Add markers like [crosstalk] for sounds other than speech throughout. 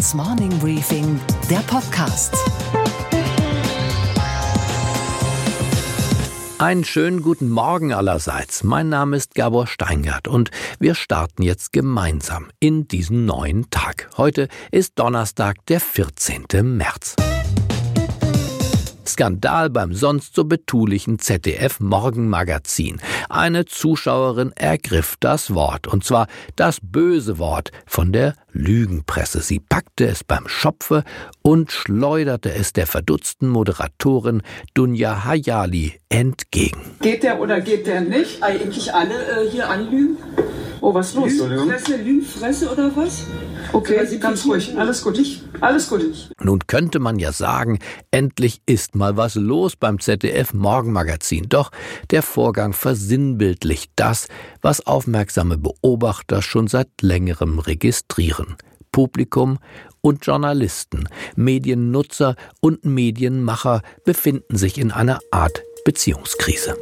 Handelsblatts Morning Briefing, der Podcast. Einen schönen guten Morgen allerseits. Mein Name ist Gabor Steingart und wir starten jetzt gemeinsam in diesen neuen Tag. Heute ist Donnerstag, der 14. März. Skandal beim sonst so betulichen ZDF Morgenmagazin. Eine Zuschauerin ergriff das Wort, und zwar das böse Wort von der Lügenpresse. Sie packte es beim Schopfe und schleuderte es der verdutzten Moderatorin Dunja Hayali entgegen. Geht der oder geht der nicht? Eigentlich alle äh, hier anlügen. Oh, was ist los? Lügenfresse, Lügenfresse oder was? Okay, ganz ruhig. Alles gut. Alles gut. Nun könnte man ja sagen, endlich ist mal was los beim ZDF Morgenmagazin. Doch der Vorgang versinnbildlicht das, was aufmerksame Beobachter schon seit längerem registrieren. Publikum und Journalisten, Mediennutzer und Medienmacher befinden sich in einer Art Beziehungskrise.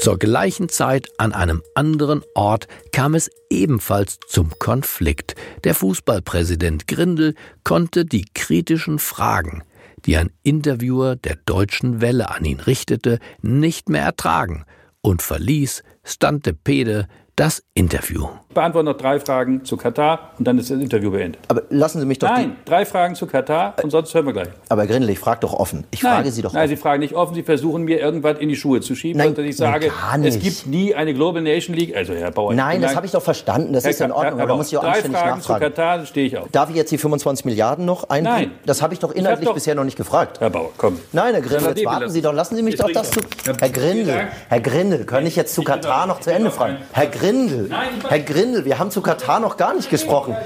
Zur gleichen Zeit an einem anderen Ort kam es ebenfalls zum Konflikt. Der Fußballpräsident Grindel konnte die kritischen Fragen, die ein Interviewer der Deutschen Welle an ihn richtete, nicht mehr ertragen und verließ Stante Pede das Interview. Beantworten noch drei Fragen zu Katar und dann ist das Interview beendet. Aber lassen Sie mich doch. Nein, drei Fragen zu Katar und sonst hören wir gleich. Aber Grindel, ich frage doch offen. Ich Nein. frage Sie doch Nein, offen. Sie fragen nicht offen. Sie versuchen mir irgendwas in die Schuhe zu schieben, Nein, dass ich sage, es gibt nie eine Global Nation League. Also Herr Bauer. Nein, das habe ich doch verstanden. Das Herr ist in Ordnung. Herr Aber da muss ich auch drei anständig Fragen zu nachfragen. Katar, stehe ich auf. Darf ich jetzt die 25 Milliarden noch einbringen? Nein. Das habe ich doch inhaltlich doch- bisher noch nicht gefragt. Herr Bauer, komm. Nein, Herr Grindel, jetzt warten Sie doch. Lassen Sie mich Ich doch das zu. Herr Grindel. Herr Grindel, kann ich jetzt zu Katar noch zu Ende ich fragen? Herr Grindel, Nein, ich- Herr Grindel, wir haben zu Katar noch gar nicht gesprochen.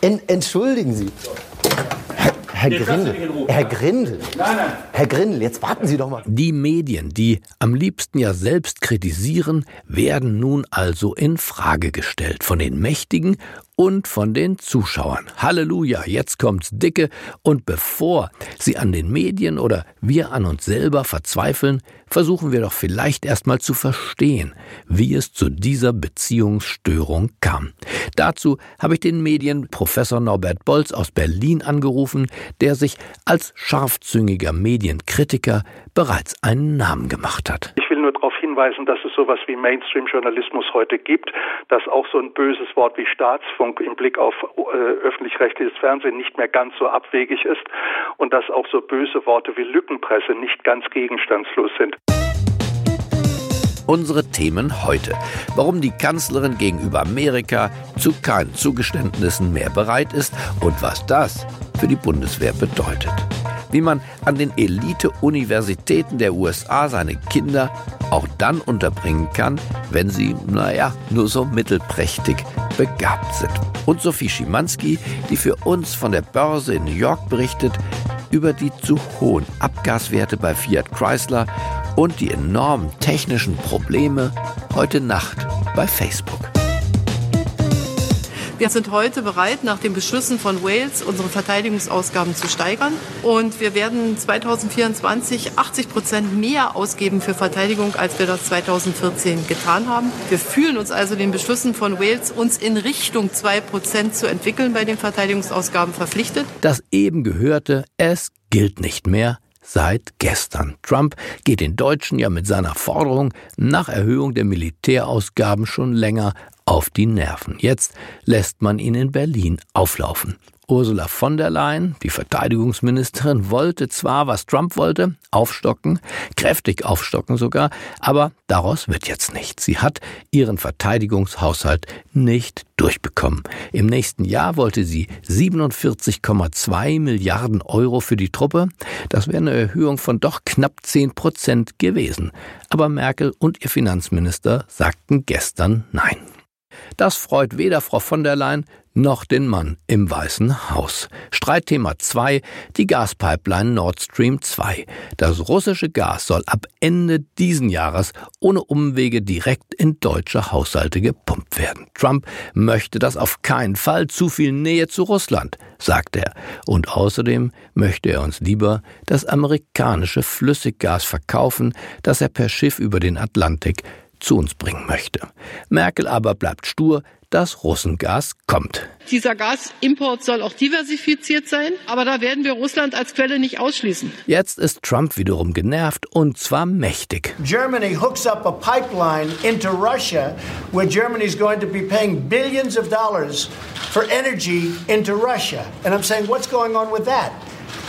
En, entschuldigen Sie. Herr, Grindel. Herr Grindel. Herr Grindel, jetzt warten Sie doch mal. Die Medien, die am liebsten ja selbst kritisieren, werden nun also in Frage gestellt von den Mächtigen und von den Zuschauern. Halleluja, jetzt kommt's dicke und bevor sie an den Medien oder wir an uns selber verzweifeln, versuchen wir doch vielleicht erstmal zu verstehen, wie es zu dieser Beziehungsstörung kam. Dazu habe ich den Medienprofessor Norbert Bolz aus Berlin angerufen, der sich als scharfzüngiger Medienkritiker bereits einen Namen gemacht hat. Ich nur darauf hinweisen, dass es sowas wie Mainstream-Journalismus heute gibt, dass auch so ein böses Wort wie Staatsfunk im Blick auf äh, öffentlich-rechtliches Fernsehen nicht mehr ganz so abwegig ist und dass auch so böse Worte wie Lückenpresse nicht ganz gegenstandslos sind. Unsere Themen heute. Warum die Kanzlerin gegenüber Amerika zu keinen Zugeständnissen mehr bereit ist und was das für die Bundeswehr bedeutet. Wie man an den Elite-Universitäten der USA seine Kinder auch dann unterbringen kann, wenn sie, naja, nur so mittelprächtig begabt sind. Und Sophie Schimanski, die für uns von der Börse in New York berichtet, über die zu hohen Abgaswerte bei Fiat Chrysler und die enormen technischen Probleme heute Nacht bei Facebook. Wir sind heute bereit, nach den Beschlüssen von Wales unsere Verteidigungsausgaben zu steigern. Und wir werden 2024 80 Prozent mehr ausgeben für Verteidigung, als wir das 2014 getan haben. Wir fühlen uns also den Beschlüssen von Wales, uns in Richtung 2 Prozent zu entwickeln bei den Verteidigungsausgaben verpflichtet. Das eben gehörte, es gilt nicht mehr seit gestern. Trump geht den Deutschen ja mit seiner Forderung nach Erhöhung der Militärausgaben schon länger auf die Nerven. Jetzt lässt man ihn in Berlin auflaufen. Ursula von der Leyen, die Verteidigungsministerin, wollte zwar, was Trump wollte, aufstocken, kräftig aufstocken sogar, aber daraus wird jetzt nichts. Sie hat ihren Verteidigungshaushalt nicht durchbekommen. Im nächsten Jahr wollte sie 47,2 Milliarden Euro für die Truppe. Das wäre eine Erhöhung von doch knapp 10 Prozent gewesen. Aber Merkel und ihr Finanzminister sagten gestern Nein. Das freut weder Frau von der Leyen noch den Mann im Weißen Haus. Streitthema 2, die Gaspipeline Nord Stream 2. Das russische Gas soll ab Ende diesen Jahres ohne Umwege direkt in deutsche Haushalte gepumpt werden. Trump möchte das auf keinen Fall, zu viel Nähe zu Russland, sagt er. Und außerdem möchte er uns lieber das amerikanische Flüssiggas verkaufen, das er per Schiff über den Atlantik zu uns bringen möchte. Merkel aber bleibt stur, das Russengas kommt. Dieser Gasimport soll auch diversifiziert sein, aber da werden wir Russland als Quelle nicht ausschließen. Jetzt ist Trump wiederum genervt und zwar mächtig. Germany hooks up a pipeline into Russia where Germany is going to be paying billions of dollars for energy into Russia. And I'm saying, what's going on with that?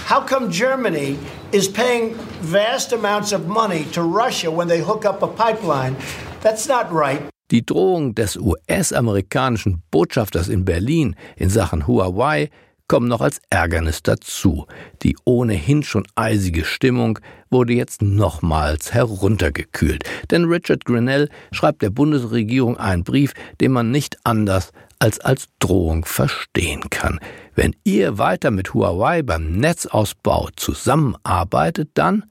How come Germany is paying vast amounts of money to Russia when they hook up a pipeline? That's not right. Die Drohung des US-amerikanischen Botschafters in Berlin in Sachen Huawei kommen noch als Ärgernis dazu. Die ohnehin schon eisige Stimmung wurde jetzt nochmals heruntergekühlt. Denn Richard Grinnell schreibt der Bundesregierung einen Brief, den man nicht anders als als Drohung verstehen kann. Wenn ihr weiter mit Huawei beim Netzausbau zusammenarbeitet, dann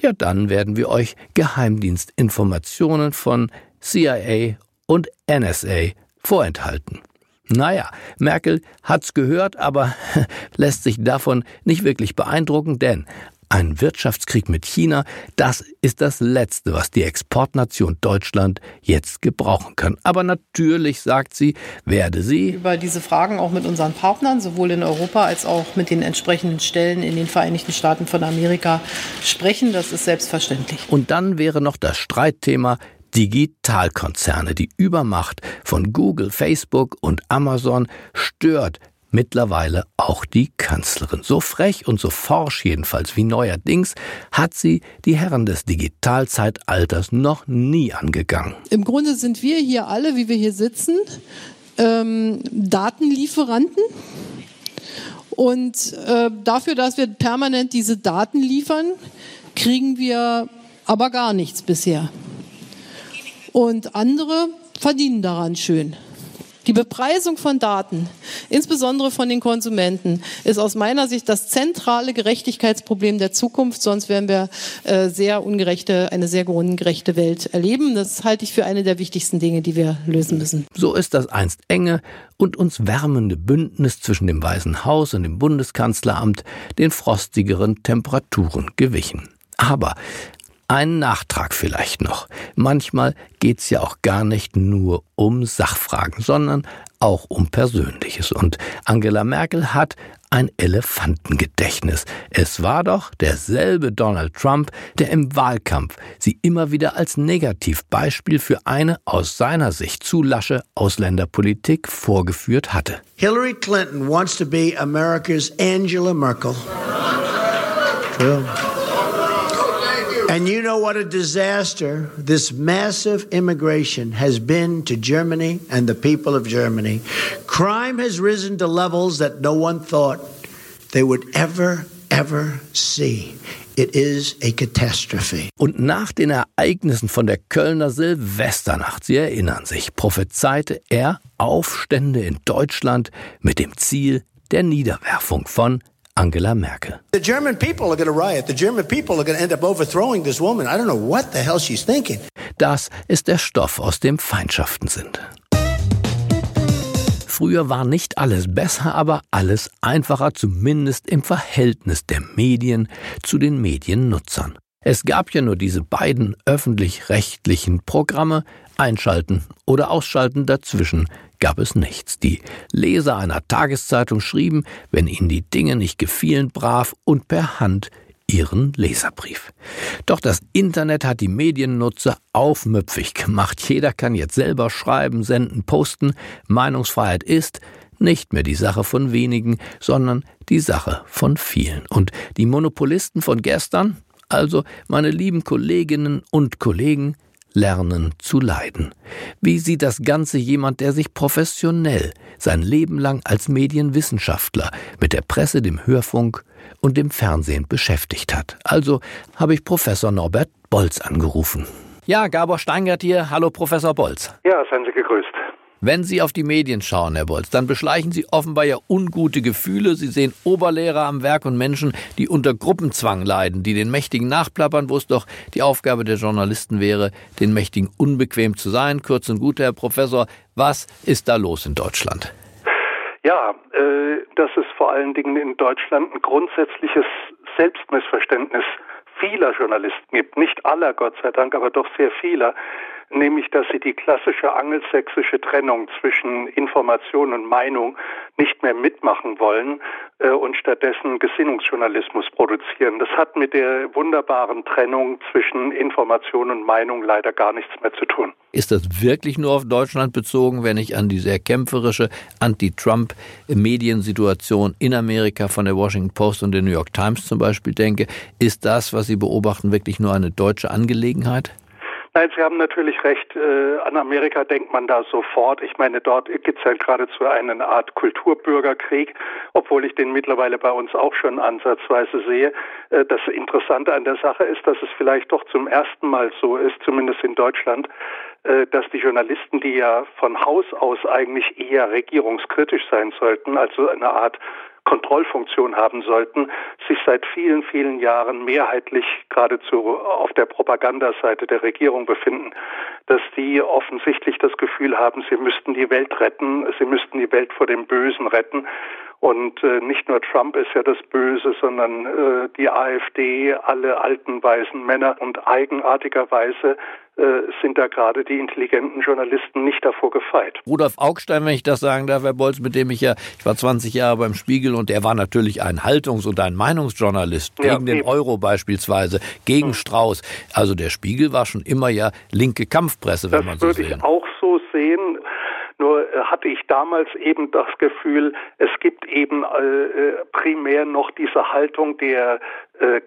ja, dann werden wir euch Geheimdienstinformationen von CIA und NSA vorenthalten. Naja, Merkel hat's gehört, aber [laughs] lässt sich davon nicht wirklich beeindrucken, denn ein Wirtschaftskrieg mit China, das ist das Letzte, was die Exportnation Deutschland jetzt gebrauchen kann. Aber natürlich, sagt sie, werde sie über diese Fragen auch mit unseren Partnern, sowohl in Europa als auch mit den entsprechenden Stellen in den Vereinigten Staaten von Amerika sprechen. Das ist selbstverständlich. Und dann wäre noch das Streitthema Digitalkonzerne. Die Übermacht von Google, Facebook und Amazon stört mittlerweile auch die Kanzlerin. So frech und so forsch jedenfalls wie neuerdings hat sie die Herren des Digitalzeitalters noch nie angegangen. Im Grunde sind wir hier alle, wie wir hier sitzen, ähm, Datenlieferanten. Und äh, dafür, dass wir permanent diese Daten liefern, kriegen wir aber gar nichts bisher. Und andere verdienen daran schön. Die Bepreisung von Daten, insbesondere von den Konsumenten, ist aus meiner Sicht das zentrale Gerechtigkeitsproblem der Zukunft. Sonst werden wir äh, sehr ungerechte, eine sehr ungerechte Welt erleben. Das halte ich für eine der wichtigsten Dinge, die wir lösen müssen. So ist das einst enge und uns wärmende Bündnis zwischen dem Weißen Haus und dem Bundeskanzleramt den frostigeren Temperaturen gewichen. Aber ein Nachtrag vielleicht noch. Manchmal geht's ja auch gar nicht nur um Sachfragen, sondern auch um Persönliches. Und Angela Merkel hat ein Elefantengedächtnis. Es war doch derselbe Donald Trump, der im Wahlkampf sie immer wieder als Negativbeispiel für eine aus seiner Sicht zu lasche Ausländerpolitik vorgeführt hatte. Hillary Clinton wants to be America's Angela Merkel. True. And you know what a disaster this massive immigration has been to Germany and the people of Germany. Crime has risen to levels that no one thought they would ever, ever see. It is a catastrophe. Und nach den Ereignissen von der Kölner Silvesternacht, Sie erinnern sich, prophezeite er Aufstände in Deutschland mit dem Ziel der Niederwerfung von Angela Merkel. The German people are going to riot. The German people are going to end up overthrowing this woman. I don't know what the hell she's thinking. Das ist der Stoff, aus dem Feindschaften sind. Früher war nicht alles besser, aber alles einfacher, zumindest im Verhältnis der Medien zu den Mediennutzern. Es gab ja nur diese beiden öffentlich-rechtlichen Programme, einschalten oder ausschalten, dazwischen gab es nichts. Die Leser einer Tageszeitung schrieben, wenn ihnen die Dinge nicht gefielen, brav und per Hand ihren Leserbrief. Doch das Internet hat die Mediennutzer aufmüpfig gemacht. Jeder kann jetzt selber schreiben, senden, posten. Meinungsfreiheit ist nicht mehr die Sache von wenigen, sondern die Sache von vielen. Und die Monopolisten von gestern, also meine lieben Kolleginnen und Kollegen, lernen zu leiden. Wie sieht das Ganze jemand, der sich professionell sein Leben lang als Medienwissenschaftler mit der Presse, dem Hörfunk und dem Fernsehen beschäftigt hat? Also habe ich Professor Norbert Bolz angerufen. Ja, Gabor Steingart hier. Hallo, Professor Bolz. Ja, seien Sie gegrüßt. Wenn Sie auf die Medien schauen, Herr Bolz, dann beschleichen Sie offenbar ja ungute Gefühle. Sie sehen Oberlehrer am Werk und Menschen, die unter Gruppenzwang leiden, die den Mächtigen nachplappern, wo es doch die Aufgabe der Journalisten wäre, den Mächtigen unbequem zu sein. Kurz und gut, Herr Professor, was ist da los in Deutschland? Ja, äh, das ist vor allen Dingen in Deutschland ein grundsätzliches Selbstmissverständnis vieler Journalisten gibt. Nicht aller, Gott sei Dank, aber doch sehr vieler nämlich dass sie die klassische angelsächsische Trennung zwischen Information und Meinung nicht mehr mitmachen wollen äh, und stattdessen Gesinnungsjournalismus produzieren. Das hat mit der wunderbaren Trennung zwischen Information und Meinung leider gar nichts mehr zu tun. Ist das wirklich nur auf Deutschland bezogen, wenn ich an die sehr kämpferische Anti-Trump-Mediensituation in Amerika von der Washington Post und der New York Times zum Beispiel denke? Ist das, was Sie beobachten, wirklich nur eine deutsche Angelegenheit? Nein, Sie haben natürlich recht. Äh, an Amerika denkt man da sofort. Ich meine, dort gibt es ja geradezu eine Art Kulturbürgerkrieg, obwohl ich den mittlerweile bei uns auch schon ansatzweise sehe. Äh, das Interessante an der Sache ist, dass es vielleicht doch zum ersten Mal so ist, zumindest in Deutschland, äh, dass die Journalisten, die ja von Haus aus eigentlich eher regierungskritisch sein sollten, also eine Art Kontrollfunktion haben sollten, sich seit vielen, vielen Jahren mehrheitlich geradezu auf der Propagandaseite der Regierung befinden, dass die offensichtlich das Gefühl haben, sie müssten die Welt retten, sie müssten die Welt vor dem Bösen retten. Und äh, nicht nur Trump ist ja das Böse, sondern äh, die AfD, alle alten weißen Männer und eigenartigerweise äh, sind da gerade die intelligenten Journalisten nicht davor gefeit. Rudolf Augstein, wenn ich das sagen darf, Herr Bolz, mit dem ich ja, ich war 20 Jahre beim Spiegel und er war natürlich ein Haltungs- und ein Meinungsjournalist gegen ja, den Euro beispielsweise, gegen hm. Strauß. Also der Spiegel war schon immer ja linke Kampfpresse, wenn das man so sehen. Das würde ich auch so sehen. Nur äh, hatte ich damals eben das Gefühl, es gibt eben äh, äh, primär noch diese Haltung der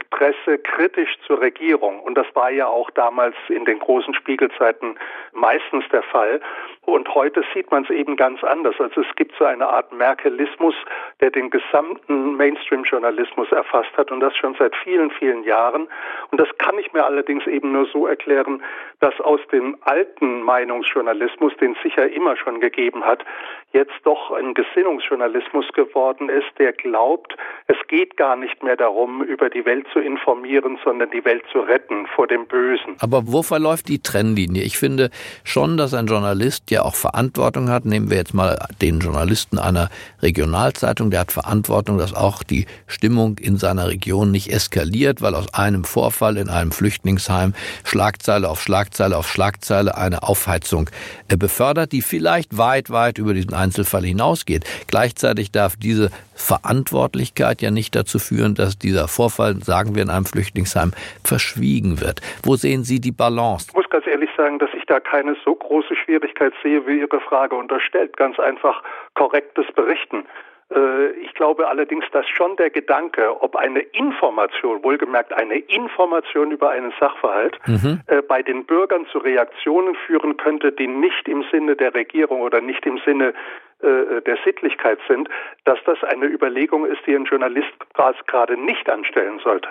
Presse kritisch zur Regierung. Und das war ja auch damals in den großen Spiegelzeiten meistens der Fall. Und heute sieht man es eben ganz anders. Also es gibt so eine Art Merkelismus, der den gesamten Mainstream-Journalismus erfasst hat und das schon seit vielen, vielen Jahren. Und das kann ich mir allerdings eben nur so erklären, dass aus dem alten Meinungsjournalismus, den es sicher immer schon gegeben hat, jetzt doch ein Gesinnungsjournalismus geworden ist, der glaubt, es geht gar nicht mehr darum, über die Welt zu informieren, sondern die Welt zu retten vor dem Bösen. Aber wo verläuft die Trennlinie? Ich finde schon, dass ein Journalist ja auch Verantwortung hat. Nehmen wir jetzt mal den Journalisten einer Regionalzeitung, der hat Verantwortung, dass auch die Stimmung in seiner Region nicht eskaliert, weil aus einem Vorfall in einem Flüchtlingsheim Schlagzeile auf Schlagzeile auf Schlagzeile eine Aufheizung äh, befördert, die vielleicht weit, weit über diesen Einzelfall hinausgeht. Gleichzeitig darf diese Verantwortlichkeit ja nicht dazu führen, dass dieser Vorfall, sagen wir in einem Flüchtlingsheim, verschwiegen wird. Wo sehen Sie die Balance? Ich muss ganz ehrlich sagen, dass ich da keine so große Schwierigkeit sehe, wie Ihre Frage unterstellt. Ganz einfach korrektes Berichten. Äh, ich glaube allerdings, dass schon der Gedanke, ob eine Information, wohlgemerkt eine Information über einen Sachverhalt, mhm. Äh, bei den Bürgern zu Reaktionen führen könnte, die nicht im Sinne der Regierung oder nicht im Sinne der Sittlichkeit sind, dass das eine Überlegung ist, die ein Journalist gerade nicht anstellen sollte.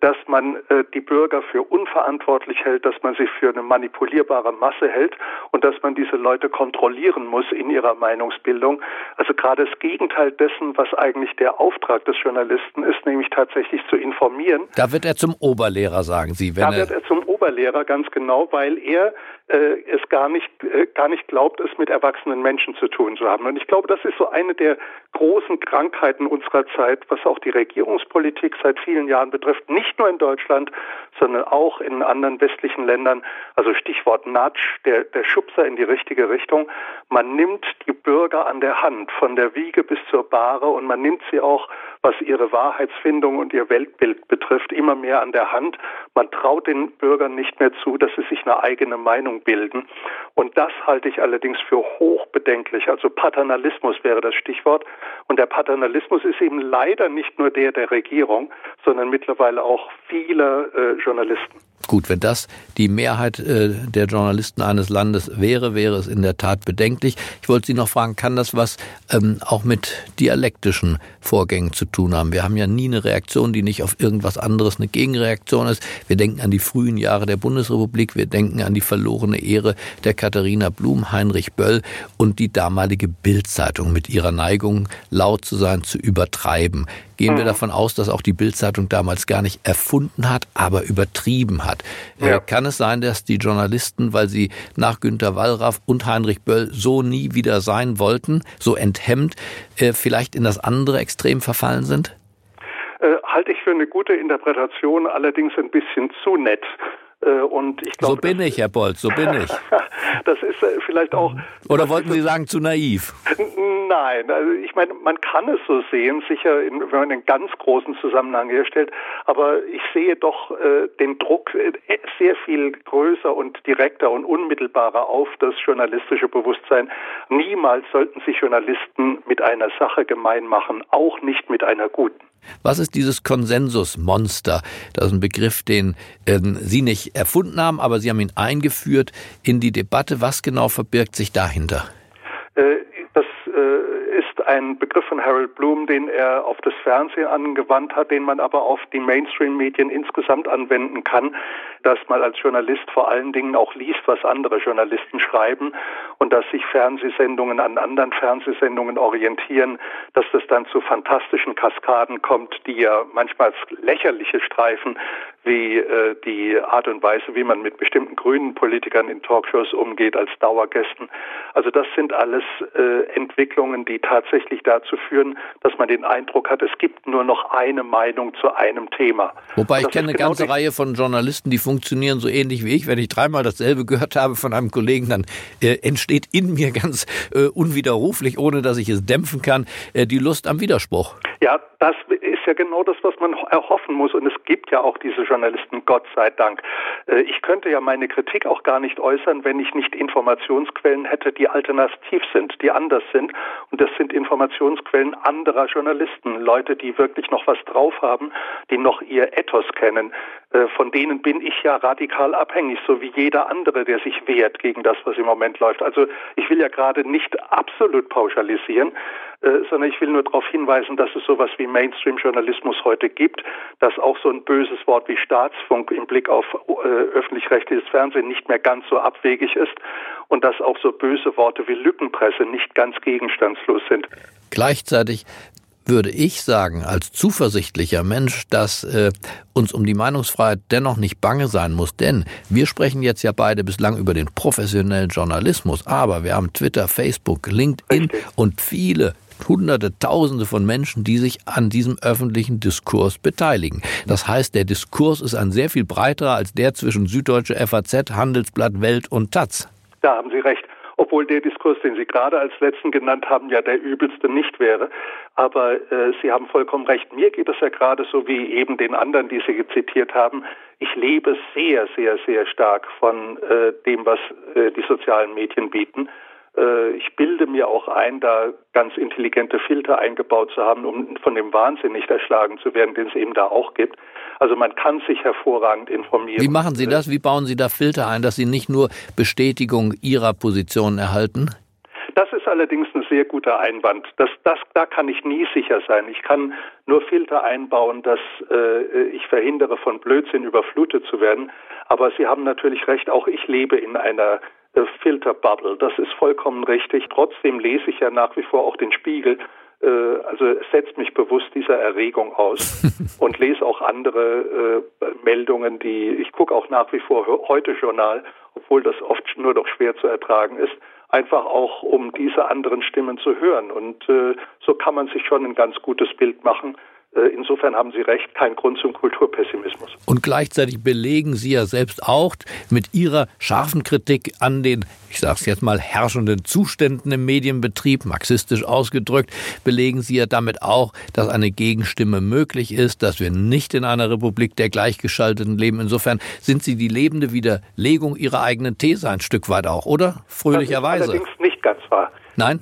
Dass man äh, die Bürger für unverantwortlich hält, dass man sie für eine manipulierbare Masse hält und dass man diese Leute kontrollieren muss in ihrer Meinungsbildung. Also gerade das Gegenteil dessen, was eigentlich der Auftrag des Journalisten ist, nämlich tatsächlich zu informieren. Da wird er zum Oberlehrer, sagen Sie. da wird er zum Oberlehrer, ganz genau, weil er äh, es gar nicht, äh, gar nicht glaubt, es mit erwachsenen Menschen zu tun zu haben. Und ich glaube, das ist so eine der großen Krankheiten unserer Zeit, was auch die Regierungspolitik seit vielen Jahren betrifft, nicht nur in Deutschland, sondern auch in anderen westlichen Ländern. Also Stichwort Nudge, der, der Schubser in die richtige Richtung. Man nimmt die Bürger an der Hand, von der Wiege bis zur Bahre und man nimmt sie auch, was ihre Wahrheitsfindung und ihr Weltbild betrifft, immer mehr an der Hand. Man traut den Bürgern nicht mehr zu, dass sie sich eine eigene Meinung Meinung bilden. Und das halte ich allerdings für hochbedenklich. Also Paternalismus wäre das Stichwort. Und der Paternalismus ist eben leider nicht nur der der Regierung, sondern mittlerweile auch vieler äh, Journalisten. Gut, wenn das die Mehrheit äh, der Journalisten eines Landes wäre, wäre es in der Tat bedenklich. Ich wollte Sie noch fragen, kann das was ähm, auch mit dialektischen Vorgängen zu tun haben? Wir haben ja nie eine Reaktion, die nicht auf irgendwas anderes eine Gegenreaktion ist. Wir denken an die frühen Jahre der Bundesrepublik, wir denken an die verlorene Ehre der Katharina Blum, Heinrich Böll und die damalige Bildzeitung mit ihrer Neigung, laut zu sein, zu übertreiben gehen mhm. wir davon aus, dass auch die Bildzeitung damals gar nicht erfunden hat, aber übertrieben hat. Äh, ja. Äh, kann es sein, dass die Journalisten, weil sie nach Günter Wallraff und Heinrich Böll so nie wieder sein wollten, so enthemmt, äh, vielleicht in das andere Extrem verfallen sind? Äh, halte ich für eine gute Interpretation, allerdings ein bisschen zu nett. Äh, und ich glaube, so bin ich, Herr Bolz, so bin ich. [laughs] das ist äh, vielleicht auch. Oder wollten Sie sagen, zu naiv? Nein, also ich meine, man kann es so sehen, sicher, in, wenn man einen ganz großen Zusammenhang herstellt, aber ich sehe doch äh, den Druck äh, sehr viel größer und direkter und unmittelbarer auf das journalistische Bewusstsein. Niemals sollten sich Journalisten mit einer Sache gemein machen, auch nicht mit einer guten. Was ist dieses Konsensusmonster? Das ist ein Begriff, den äh, Sie nicht erfunden haben, aber Sie haben ihn eingeführt in die Debatte. Was genau verbirgt sich dahinter? Äh, das äh, ist ein Begriff von Harold Bloom, den er auf das Fernsehen angewandt hat, den man aber auf die Mainstream-Medien insgesamt anwenden kann, dass man als Journalist vor allen Dingen auch liest, was andere Journalisten schreiben und dass sich Fernsehsendungen an anderen Fernsehsendungen orientieren, dass das dann zu fantastischen Kaskaden kommt, die ja manchmal als lächerliche Streifen wie äh, die Art und Weise, wie man mit bestimmten grünen Politikern in Talkshows umgeht als Dauergästen. Also das sind alles äh, Entwicklungen, die tatsächlich dazu führen, dass man den Eindruck hat, es gibt nur noch eine Meinung zu einem Thema. Wobei ich kenne eine genau ganze Reihe von Journalisten, die funktionieren so ähnlich wie ich. Wenn ich dreimal dasselbe gehört habe von einem Kollegen, dann äh, entsteht in mir ganz äh, unwiderruflich, ohne dass ich es dämpfen kann, äh, die Lust am Widerspruch. Ja, das ist ja genau das, was man erhoffen muss. Und es gibt ja auch diese Journalisten, Gott sei Dank. Äh, ich könnte ja meine Kritik auch gar nicht äußern, wenn ich nicht Informationsquellen hätte, die alternativ sind, die anders sind. Und das sind Informationsquellen anderer Journalisten, Leute, die wirklich noch was drauf haben, die noch ihr Ethos kennen. Äh, von denen bin ich ja radikal abhängig, so wie jeder andere, der sich wehrt gegen das, was im Moment läuft. Also ich will ja gerade nicht absolut pauschalisieren, sondern ich will nur darauf hinweisen, dass es sowas wie Mainstream-Journalismus heute gibt, dass auch so ein böses Wort wie Staatsfunk im Blick auf äh, öffentlich-rechtliches Fernsehen nicht mehr ganz so abwegig ist und dass auch so böse Worte wie Lückenpresse nicht ganz gegenstandslos sind. Gleichzeitig würde ich sagen, als zuversichtlicher Mensch, dass äh, uns um die Meinungsfreiheit dennoch nicht bange sein muss. Denn wir sprechen jetzt ja beide bislang über den professionellen Journalismus, aber wir haben Twitter, Facebook, LinkedIn Richtig. und viele Hunderte, Tausende von Menschen, die sich an diesem öffentlichen Diskurs beteiligen. Das heißt, der Diskurs ist ein sehr viel breiterer als der zwischen Süddeutsche FAZ, Handelsblatt, Welt und Taz. Da haben Sie recht obwohl der Diskurs, den Sie gerade als letzten genannt haben, ja der übelste nicht wäre. Aber äh, Sie haben vollkommen recht. Mir geht es ja gerade so wie eben den anderen, die Sie zitiert haben. Ich lebe sehr, sehr, sehr stark von äh, dem, was äh, die sozialen Medien bieten. Äh, ich bilde mir auch ein, da ganz intelligente Filter eingebaut zu haben, um von dem Wahnsinn nicht erschlagen zu werden, den es eben da auch gibt. Also man kann sich hervorragend informieren. Wie machen Sie das? Wie bauen Sie da Filter ein, dass Sie nicht nur Bestätigung Ihrer Position erhalten? Das ist allerdings ein sehr guter Einwand. Das, das, da kann ich nie sicher sein. Ich kann nur Filter einbauen, dass äh, ich verhindere, von Blödsinn überflutet zu werden. Aber Sie haben natürlich recht, auch ich lebe in einer Filterbubble. Das ist vollkommen richtig. Trotzdem lese ich ja nach wie vor auch den Spiegel äh, also setzt mich bewusst dieser Erregung aus [laughs] und lese auch andere äh, Meldungen, die ich gucke auch nach wie vor heute Journal, obwohl das oft nur doch schwer zu ertragen ist, einfach auch um diese anderen Stimmen zu hören. Und äh, so kann man sich schon ein ganz gutes Bild machen, äh, insofern haben Sie recht, kein Grund zum Kulturpessimismus. Und gleichzeitig belegen Sie ja selbst auch mit Ihrer scharfen Kritik an den, ich sage es jetzt mal, herrschenden Zuständen im Medienbetrieb, marxistisch ausgedrückt, belegen Sie ja damit auch, dass eine Gegenstimme möglich ist, dass wir nicht in einer Republik der Gleichgeschalteten leben. Insofern sind Sie die lebende Widerlegung Ihrer eigenen These ein Stück weit auch, oder? Fröhlicherweise. Das ist allerdings nicht ganz wahr. Nein?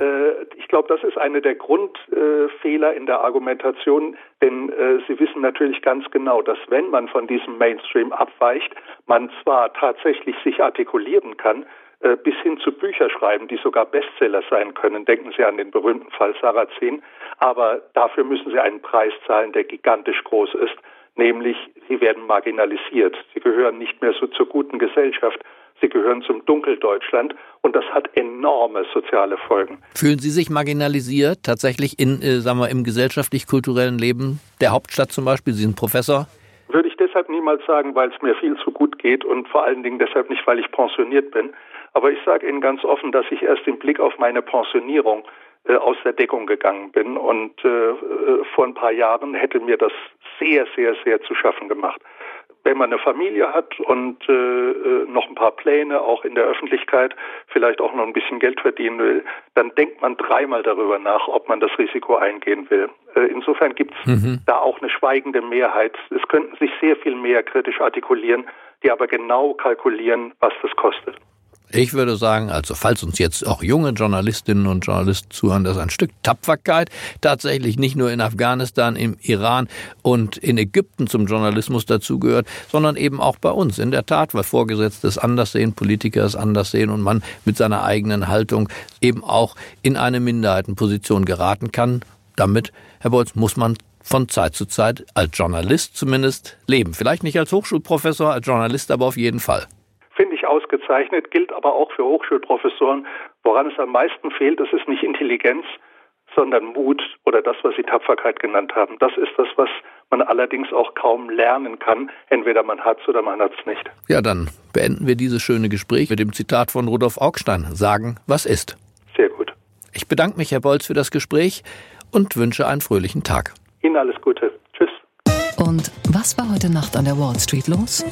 Äh, ich glaube, das ist einer der Grundfehler in der Argumentation, denn äh, Sie wissen natürlich ganz genau, dass wenn man von diesem Mainstream abweicht, man zwar tatsächlich sich artikulieren kann, äh, bis hin zu Bücher schreiben, die sogar Bestseller sein können. Denken Sie an den berühmten Fall Sarrazin. Aber dafür müssen Sie einen Preis zahlen, der gigantisch groß ist, nämlich Sie werden marginalisiert. Sie gehören nicht mehr so zur guten Gesellschaft. Sie gehören zum Dunkeldeutschland und das hat enorme soziale Folgen. Fühlen Sie sich marginalisiert tatsächlich in, äh, sagen wir, im gesellschaftlich-kulturellen Leben der Hauptstadt zum Beispiel? Sie sind Professor. Würde ich deshalb niemals sagen, weil es mir viel zu gut geht und vor allen Dingen deshalb nicht, weil ich pensioniert bin. Aber ich sage Ihnen ganz offen, dass ich erst im Blick auf meine Pensionierung äh, aus der Deckung gegangen bin. Und äh, äh vor ein paar Jahren hätte mir das sehr, sehr, sehr zu schaffen gemacht wenn man eine Familie hat und äh, äh, noch ein paar Pläne, auch in der Öffentlichkeit, vielleicht auch noch ein bisschen Geld verdienen will, dann denkt man dreimal darüber nach, ob man das Risiko eingehen will. Äh, insofern gibt es mhm. da auch eine schweigende Mehrheit. Es könnten sich sehr viel mehr kritisch artikulieren, die aber genau kalkulieren, was das kostet. Ich würde sagen, also falls uns jetzt auch junge Journalistinnen und Journalisten zuhören, das ist ein Stück Tapferkeit tatsächlich nicht nur in Afghanistan, im Iran und in Ägypten zum Journalismus dazugehört, sondern eben auch bei uns. In der Tat, weil Vorgesetzte es anders sehen, Politiker es anders sehen und man mit seiner eigenen Haltung eben auch in eine Minderheitenposition geraten kann. Damit, Herr Bolz, muss man von Zeit zu Zeit als Journalist zumindest leben. Vielleicht nicht als Hochschulprofessor, als Journalist aber auf jeden Fall ausgezeichnet, gilt aber auch für Hochschulprofessoren. Woran es am meisten fehlt, das ist nicht Intelligenz, sondern Mut oder das, was Sie Tapferkeit genannt haben. Das ist das, was man allerdings auch kaum lernen kann. Entweder man hat es oder man hat es nicht. Ja, dann beenden wir dieses schöne Gespräch mit dem Zitat von Rudolf Augstein. Sagen, was ist. Sehr gut. Ich bedanke mich, Herr Bolz, für das Gespräch und wünsche einen fröhlichen Tag. Ihnen alles Gute. Tschüss. Und was war heute Nacht an der Wall Street los?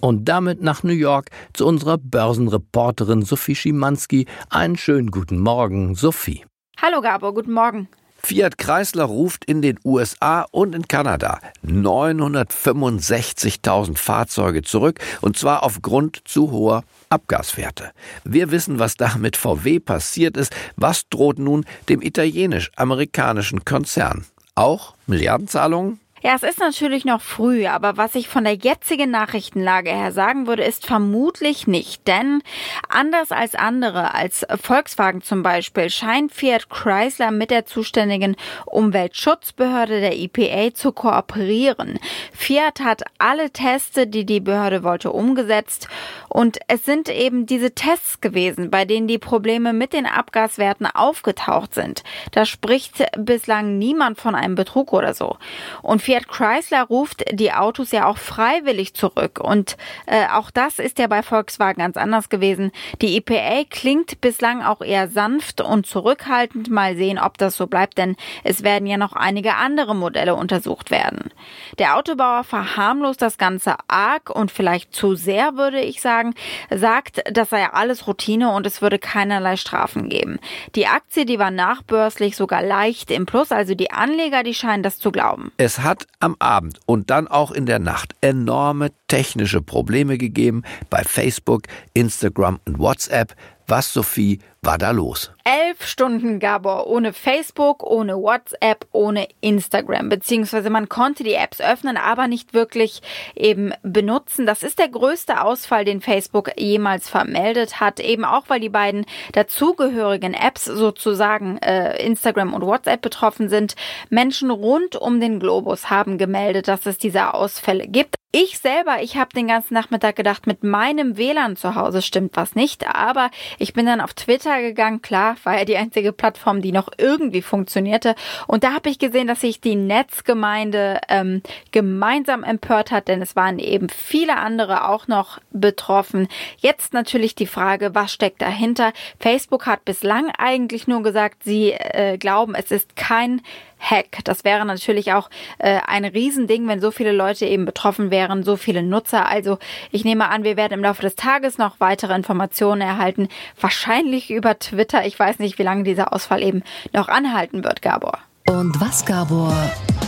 Und damit nach New York zu unserer Börsenreporterin Sophie Schimanski. Einen schönen guten Morgen, Sophie. Hallo Gabor, guten Morgen. Fiat Chrysler ruft in den USA und in Kanada 965.000 Fahrzeuge zurück, und zwar aufgrund zu hoher Abgaswerte. Wir wissen, was da mit VW passiert ist. Was droht nun dem italienisch-amerikanischen Konzern? Auch Milliardenzahlungen? Ja, es ist natürlich noch früh, aber was ich von der jetzigen Nachrichtenlage her sagen würde, ist vermutlich nicht. Denn anders als andere, als Volkswagen zum Beispiel, scheint Fiat Chrysler mit der zuständigen Umweltschutzbehörde der EPA zu kooperieren. Fiat hat alle Tests, die die Behörde wollte, umgesetzt. Und es sind eben diese Tests gewesen, bei denen die Probleme mit den Abgaswerten aufgetaucht sind. Da spricht bislang niemand von einem Betrug oder so. Und Fiat Chrysler ruft die Autos ja auch freiwillig zurück. Und äh, auch das ist ja bei Volkswagen ganz anders gewesen. Die EPA klingt bislang auch eher sanft und zurückhaltend. Mal sehen, ob das so bleibt, denn es werden ja noch einige andere Modelle untersucht werden. Der Autobauer verharmlost das Ganze arg und vielleicht zu sehr, würde ich sagen, sagt, das sei alles Routine und es würde keinerlei Strafen geben. Die Aktie, die war nachbörslich sogar leicht im Plus, also die Anleger, die scheinen das zu glauben. Es hat hat am Abend und dann auch in der Nacht enorme technische Probleme gegeben bei Facebook, Instagram und WhatsApp. Was, Sophie, war da los? Elf Stunden Gabor ohne Facebook, ohne WhatsApp, ohne Instagram. Beziehungsweise man konnte die Apps öffnen, aber nicht wirklich eben benutzen. Das ist der größte Ausfall, den Facebook jemals vermeldet hat. Eben auch, weil die beiden dazugehörigen Apps sozusagen äh, Instagram und WhatsApp betroffen sind. Menschen rund um den Globus haben gemeldet, dass es diese Ausfälle gibt. Ich selber, ich habe den ganzen Nachmittag gedacht, mit meinem WLAN zu Hause stimmt was nicht, aber ich bin dann auf Twitter gegangen, klar, war ja die einzige Plattform, die noch irgendwie funktionierte und da habe ich gesehen, dass sich die Netzgemeinde ähm, gemeinsam empört hat, denn es waren eben viele andere auch noch betroffen. Jetzt natürlich die Frage, was steckt dahinter? Facebook hat bislang eigentlich nur gesagt, sie äh, glauben, es ist kein Hack. Das wäre natürlich auch äh, ein Riesending, wenn so viele Leute eben betroffen wären, so viele Nutzer. Also ich nehme an, wir werden im Laufe des Tages noch weitere Informationen erhalten. Wahrscheinlich über Twitter. Ich weiß nicht, wie lange dieser Ausfall eben noch anhalten wird, Gabor. Und was, Gabor,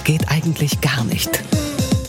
geht eigentlich gar nicht?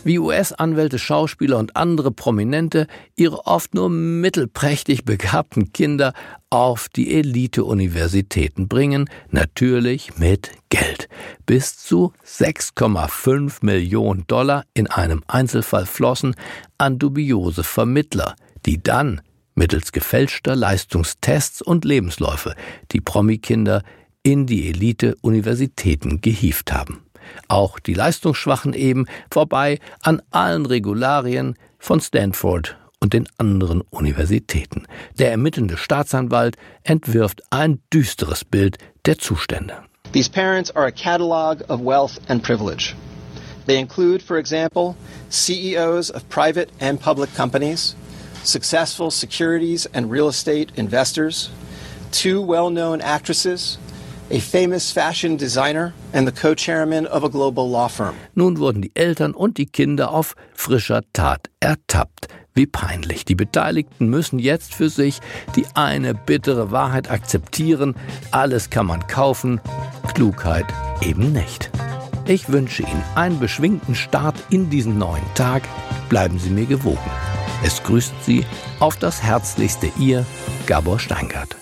Wie US-Anwälte, Schauspieler und andere Prominente ihre oft nur mittelprächtig begabten Kinder auf die Elite-Universitäten bringen, natürlich mit Geld. Bis zu 6,5 Millionen Dollar in einem Einzelfall flossen an dubiose Vermittler, die dann mittels gefälschter Leistungstests und Lebensläufe die Promikinder in die Elite-Universitäten gehieft haben auch die Leistungsschwachen eben, vorbei an allen Regularien von Stanford und den anderen Universitäten. Der ermittelnde Staatsanwalt entwirft ein düsteres Bild der Zustände. These parents are a catalog of wealth and privilege. They include, for example, CEOs of private and public companies, successful securities and real estate investors, two well known actresses, a famous fashion designer and the co-chairman of a global law firm. Nun wurden die Eltern und die Kinder auf frischer Tat ertappt. Wie peinlich. Die Beteiligten müssen jetzt für sich die eine bittere Wahrheit akzeptieren. Alles kann man kaufen, Klugheit eben nicht. Ich wünsche Ihnen einen beschwingten Start in diesen neuen Tag. Bleiben Sie mir gewogen. Es grüßt Sie auf das Herzlichste Ihr Gabor Steingart.